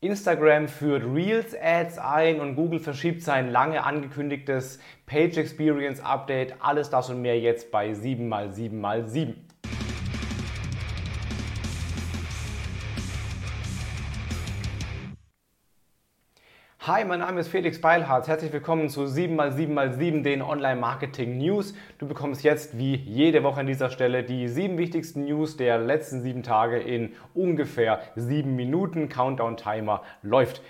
Instagram führt Reels Ads ein und Google verschiebt sein lange angekündigtes Page Experience Update. Alles das und mehr jetzt bei 7x7x7. Hi, mein Name ist Felix Beilharz. Herzlich willkommen zu 7x7x7, den Online-Marketing-News. Du bekommst jetzt wie jede Woche an dieser Stelle die sieben wichtigsten News der letzten sieben Tage in ungefähr sieben Minuten. Countdown-Timer läuft.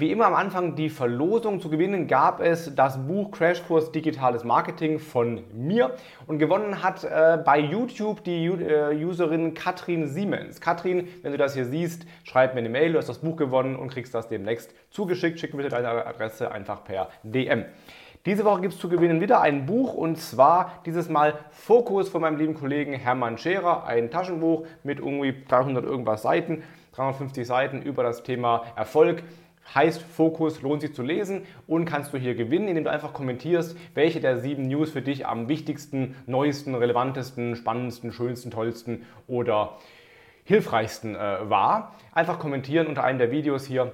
Wie immer am Anfang die Verlosung zu gewinnen gab es das Buch Crashkurs Digitales Marketing von mir und gewonnen hat äh, bei YouTube die äh, Userin Katrin Siemens. Katrin, wenn du das hier siehst, schreib mir eine Mail, du hast das Buch gewonnen und kriegst das demnächst zugeschickt. Schick bitte deine Adresse einfach per DM. Diese Woche gibt es zu gewinnen wieder ein Buch und zwar dieses Mal Fokus von meinem lieben Kollegen Hermann Scherer, ein Taschenbuch mit irgendwie 300 irgendwas Seiten, 350 Seiten über das Thema Erfolg heißt Fokus, lohnt sich zu lesen und kannst du hier gewinnen, indem du einfach kommentierst, welche der sieben News für dich am wichtigsten, neuesten, relevantesten, spannendsten, schönsten, tollsten oder hilfreichsten äh, war. Einfach kommentieren unter einem der Videos hier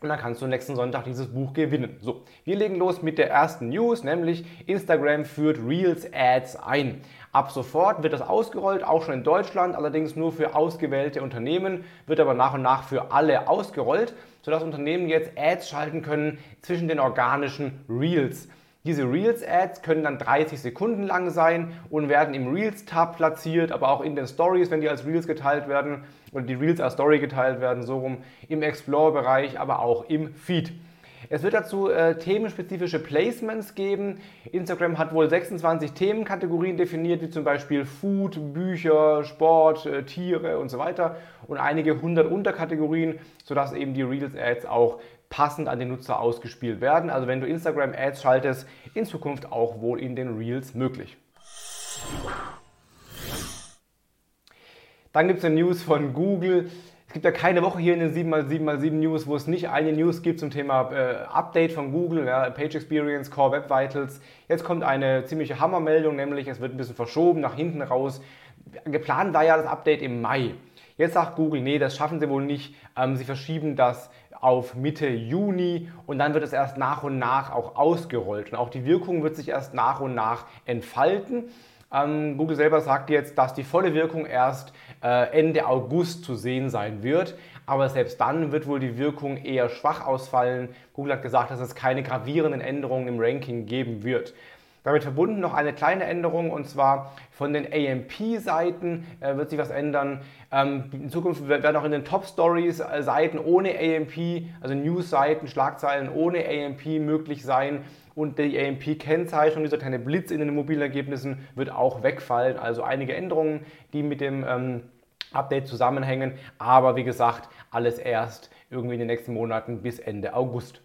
und dann kannst du nächsten Sonntag dieses Buch gewinnen. So, wir legen los mit der ersten News, nämlich Instagram führt Reels Ads ein. Ab sofort wird das ausgerollt, auch schon in Deutschland, allerdings nur für ausgewählte Unternehmen, wird aber nach und nach für alle ausgerollt, sodass Unternehmen jetzt Ads schalten können zwischen den organischen Reels. Diese Reels-Ads können dann 30 Sekunden lang sein und werden im Reels-Tab platziert, aber auch in den Stories, wenn die als Reels geteilt werden oder die Reels als Story geteilt werden, so rum, im Explore-Bereich, aber auch im Feed. Es wird dazu äh, themenspezifische Placements geben. Instagram hat wohl 26 Themenkategorien definiert, wie zum Beispiel Food, Bücher, Sport, äh, Tiere und so weiter und einige hundert Unterkategorien, sodass eben die Reels-Ads auch passend an den Nutzer ausgespielt werden. Also wenn du Instagram-Ads schaltest, in Zukunft auch wohl in den Reels möglich. Dann gibt es eine News von Google. Es gibt ja keine Woche hier in den 7x7x7 News, wo es nicht eine News gibt zum Thema äh, Update von Google, ja, Page Experience, Core Web Vitals. Jetzt kommt eine ziemliche Hammermeldung, nämlich es wird ein bisschen verschoben nach hinten raus. Geplant war ja das Update im Mai. Jetzt sagt Google, nee, das schaffen sie wohl nicht. Ähm, sie verschieben das auf Mitte Juni und dann wird es erst nach und nach auch ausgerollt. Und auch die Wirkung wird sich erst nach und nach entfalten. Ähm, Google selber sagt jetzt, dass die volle Wirkung erst äh, Ende August zu sehen sein wird. Aber selbst dann wird wohl die Wirkung eher schwach ausfallen. Google hat gesagt, dass es keine gravierenden Änderungen im Ranking geben wird. Damit verbunden noch eine kleine Änderung und zwar von den AMP-Seiten äh, wird sich was ändern. Ähm, in Zukunft werden auch in den Top-Stories äh, Seiten ohne AMP, also News-Seiten, Schlagzeilen ohne AMP möglich sein und die AMP-Kennzeichnung, dieser kleine Blitz in den mobilen Ergebnissen, wird auch wegfallen. Also einige Änderungen, die mit dem ähm, Update zusammenhängen, aber wie gesagt, alles erst irgendwie in den nächsten Monaten bis Ende August.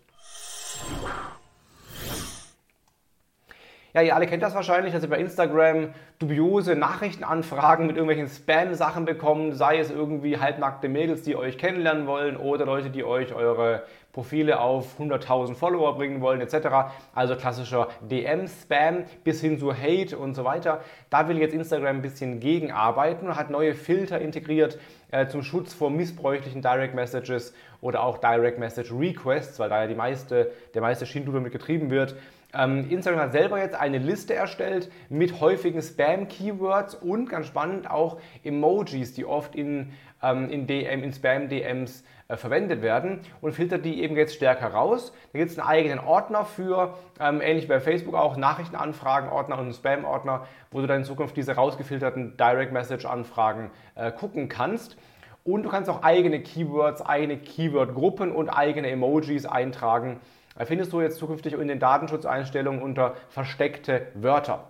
Ja, ihr alle kennt das wahrscheinlich, dass ihr bei Instagram dubiose Nachrichtenanfragen mit irgendwelchen Spam-Sachen bekommt, sei es irgendwie halbnackte Mädels, die euch kennenlernen wollen oder Leute, die euch eure Profile auf 100.000 Follower bringen wollen etc. Also klassischer DM-Spam bis hin zu Hate und so weiter. Da will jetzt Instagram ein bisschen gegenarbeiten und hat neue Filter integriert äh, zum Schutz vor missbräuchlichen Direct Messages oder auch Direct Message Requests, weil da ja die meiste, der meiste Schindluder mit getrieben wird. Ähm, Instagram hat selber jetzt eine Liste erstellt mit häufigen Spam-Keywords und ganz spannend auch Emojis, die oft in, ähm, in, DM, in Spam-DMs äh, verwendet werden und filtert die eben jetzt stärker raus. Da gibt es einen eigenen Ordner für, ähm, ähnlich wie bei Facebook auch, Nachrichtenanfragen-Ordner und Spam-Ordner, wo du dann in Zukunft diese rausgefilterten Direct-Message-Anfragen äh, gucken kannst. Und du kannst auch eigene Keywords, eigene Keyword-Gruppen und eigene Emojis eintragen findest du jetzt zukünftig in den Datenschutzeinstellungen unter versteckte Wörter.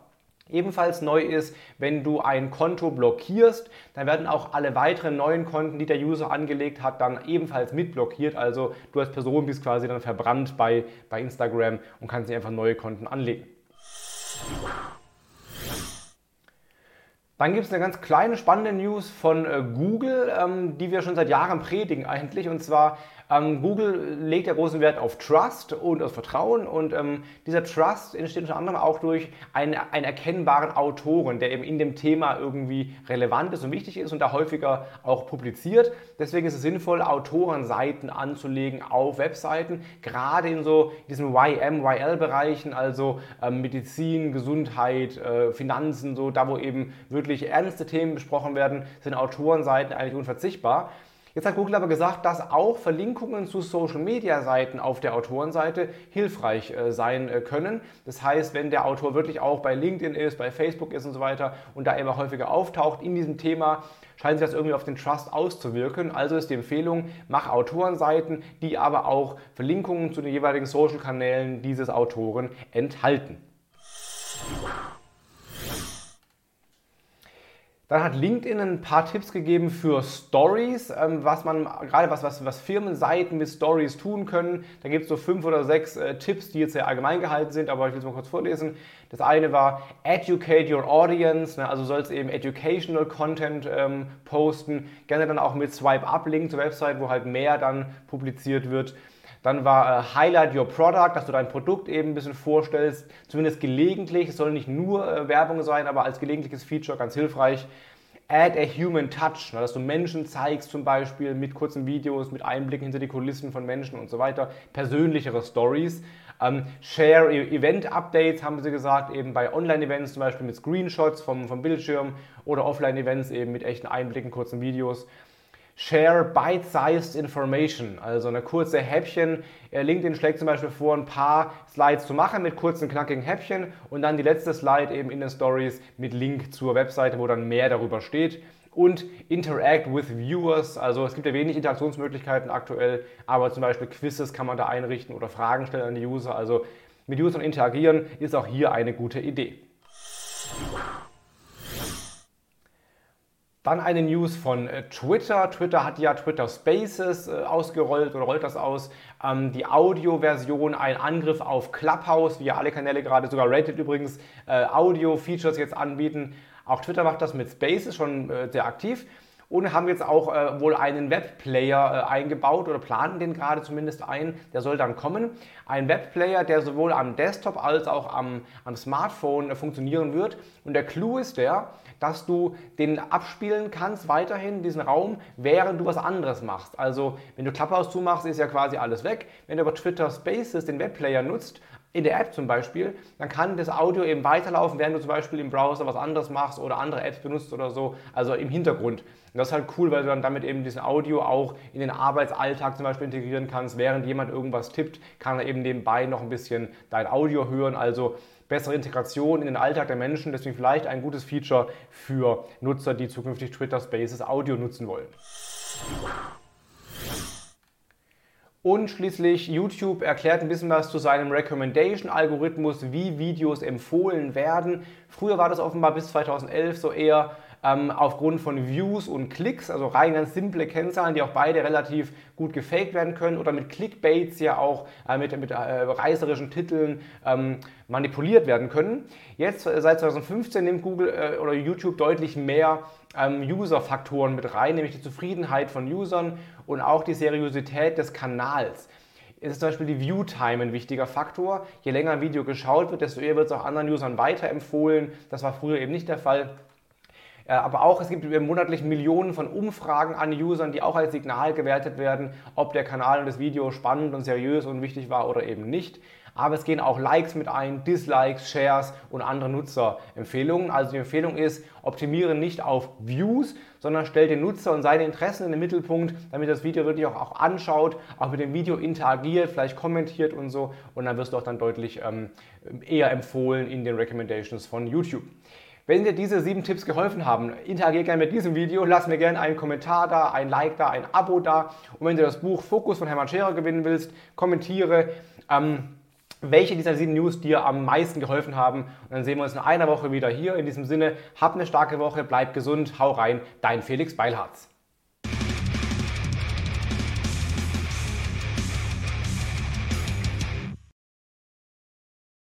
Ebenfalls neu ist, wenn du ein Konto blockierst, dann werden auch alle weiteren neuen Konten, die der User angelegt hat, dann ebenfalls mitblockiert. Also du als Person bist quasi dann verbrannt bei, bei Instagram und kannst nicht einfach neue Konten anlegen. Dann gibt es eine ganz kleine spannende News von äh, Google, ähm, die wir schon seit Jahren predigen eigentlich. Und zwar Ähm, Google legt ja großen Wert auf Trust und auf Vertrauen und ähm, dieser Trust entsteht unter anderem auch durch einen, einen erkennbaren Autoren, der eben in dem Thema irgendwie relevant ist und wichtig ist und da häufiger auch publiziert. Deswegen ist es sinnvoll, Autorenseiten anzulegen auf Webseiten, gerade in so diesen YM, YL-Bereichen, also ähm, Medizin, Gesundheit, äh, Finanzen, so da wo eben wirklich ernste Themen besprochen werden, sind Autorenseiten eigentlich unverzichtbar. Jetzt hat Google aber gesagt, dass auch Verlinkungen zu Social-Media-Seiten auf der Autorenseite hilfreich äh, sein äh, können. Das heißt, wenn der Autor wirklich auch bei LinkedIn ist, bei Facebook ist und so weiter und da immer häufiger auftaucht in diesem Thema, scheint sich das irgendwie auf den Trust auszuwirken. Also ist die Empfehlung, mach Autorenseiten, die aber auch Verlinkungen zu den jeweiligen Social-Kanälen dieses Autoren enthalten. Dann hat LinkedIn ein paar Tipps gegeben für Stories, ähm, was man gerade was, was, was Firmenseiten mit Stories tun können. Da gibt es so fünf oder sechs äh, Tipps, die jetzt sehr allgemein gehalten sind, aber ich will es mal kurz vorlesen. Das eine war Educate your audience, ne, also sollst eben educational Content ähm, posten, gerne dann auch mit Swipe-Up-Link zur Website, wo halt mehr dann publiziert wird. Dann war äh, Highlight Your Product, dass du dein Produkt eben ein bisschen vorstellst, zumindest gelegentlich. Es soll nicht nur äh, Werbung sein, aber als gelegentliches Feature ganz hilfreich. Add a Human Touch, ne, dass du Menschen zeigst, zum Beispiel mit kurzen Videos, mit Einblicken hinter die Kulissen von Menschen und so weiter. Persönlichere Stories. Ähm, share e-, Event-Updates, haben sie gesagt, eben bei Online-Events zum Beispiel mit Screenshots vom, vom Bildschirm oder Offline-Events eben mit echten Einblicken, kurzen Videos. Share Bite-Sized Information, also eine kurze Häppchen. LinkedIn schlägt zum Beispiel vor, ein paar Slides zu machen mit kurzen, knackigen Häppchen und dann die letzte Slide eben in den Stories mit Link zur Webseite, wo dann mehr darüber steht. Und Interact with Viewers, also es gibt ja wenig Interaktionsmöglichkeiten aktuell, aber zum Beispiel Quizzes kann man da einrichten oder Fragen stellen an die User. Also mit Usern interagieren ist auch hier eine gute Idee. Dann eine News von äh, Twitter. Twitter hat ja Twitter Spaces äh, ausgerollt oder rollt das aus. Ähm, die Audio-Version, ein Angriff auf Clubhouse, wie ja alle Kanäle gerade, sogar Reddit übrigens, äh, Audio-Features jetzt anbieten. Auch Twitter macht das mit Spaces schon sehr aktiv und haben jetzt auch äh, wohl einen Webplayer äh, eingebaut oder planen den gerade zumindest ein. Der soll dann kommen. Ein Webplayer, der sowohl am Desktop als auch am, am Smartphone äh, funktionieren wird. Und der Clou ist der, dass du den abspielen kannst weiterhin, diesen Raum, während du was anderes machst. Also wenn du Clubhouse zumachst, ist ja quasi alles weg. Wenn du aber Twitter Spaces den Webplayer nutzt, in der App zum Beispiel, dann kann das Audio eben weiterlaufen, während du zum Beispiel im Browser was anderes machst oder andere Apps benutzt oder so, also im Hintergrund. Und das ist halt cool, weil du dann damit eben diesen Audio auch in den Arbeitsalltag zum Beispiel integrieren kannst. Während jemand irgendwas tippt, kann er eben nebenbei noch ein bisschen dein Audio hören. Also bessere Integration in den Alltag der Menschen. Deswegen vielleicht ein gutes Feature für Nutzer, die zukünftig Twitter Spaces Audio nutzen wollen. Und schließlich YouTube erklärt ein bisschen was zu seinem Recommendation-Algorithmus, wie Videos empfohlen werden. Früher war das offenbar bis 2011 so eher ähm, aufgrund von Views und Klicks, also rein ganz simple Kennzahlen, die auch beide relativ gut gefaked werden können oder mit Clickbaits ja auch äh, mit, mit äh, reißerischen Titeln ähm, manipuliert werden können. Jetzt äh, seit 2015 nimmt Google äh, oder YouTube deutlich mehr ähm, User-Faktoren mit rein, nämlich die Zufriedenheit von Usern und auch die Seriosität des Kanals ist zum Beispiel die View-Time ein wichtiger Faktor. Je länger ein Video geschaut wird, desto eher wird es auch anderen Usern weiterempfohlen. Das war früher eben nicht der Fall. Äh, aber auch es gibt monatlich Millionen von Umfragen an Usern, die auch als Signal gewertet werden, ob der Kanal und das Video spannend und seriös und wichtig war oder eben nicht. Aber es gehen auch Likes mit ein, Dislikes, Shares und andere Nutzerempfehlungen. Also die Empfehlung ist, optimiere nicht auf Views, sondern stell den Nutzer und seine Interessen in den Mittelpunkt, damit das Video wirklich auch, auch anschaut, auch mit dem Video interagiert, vielleicht kommentiert und so. Und dann wirst du auch dann deutlich ähm, eher empfohlen in den Recommendations von YouTube. Wenn dir diese sieben Tipps geholfen haben, interagiere gerne mit diesem Video, lass mir gerne einen Kommentar da, ein Like da, ein Abo da. Und wenn du das Buch Fokus von Hermann Scherer gewinnen willst, kommentiere, ähm, welche dieser sieben News dir am meisten geholfen haben. Und dann sehen wir uns in einer Woche wieder hier. In diesem Sinne, hab eine starke Woche, bleib gesund, hau rein, dein Felix Beilharz.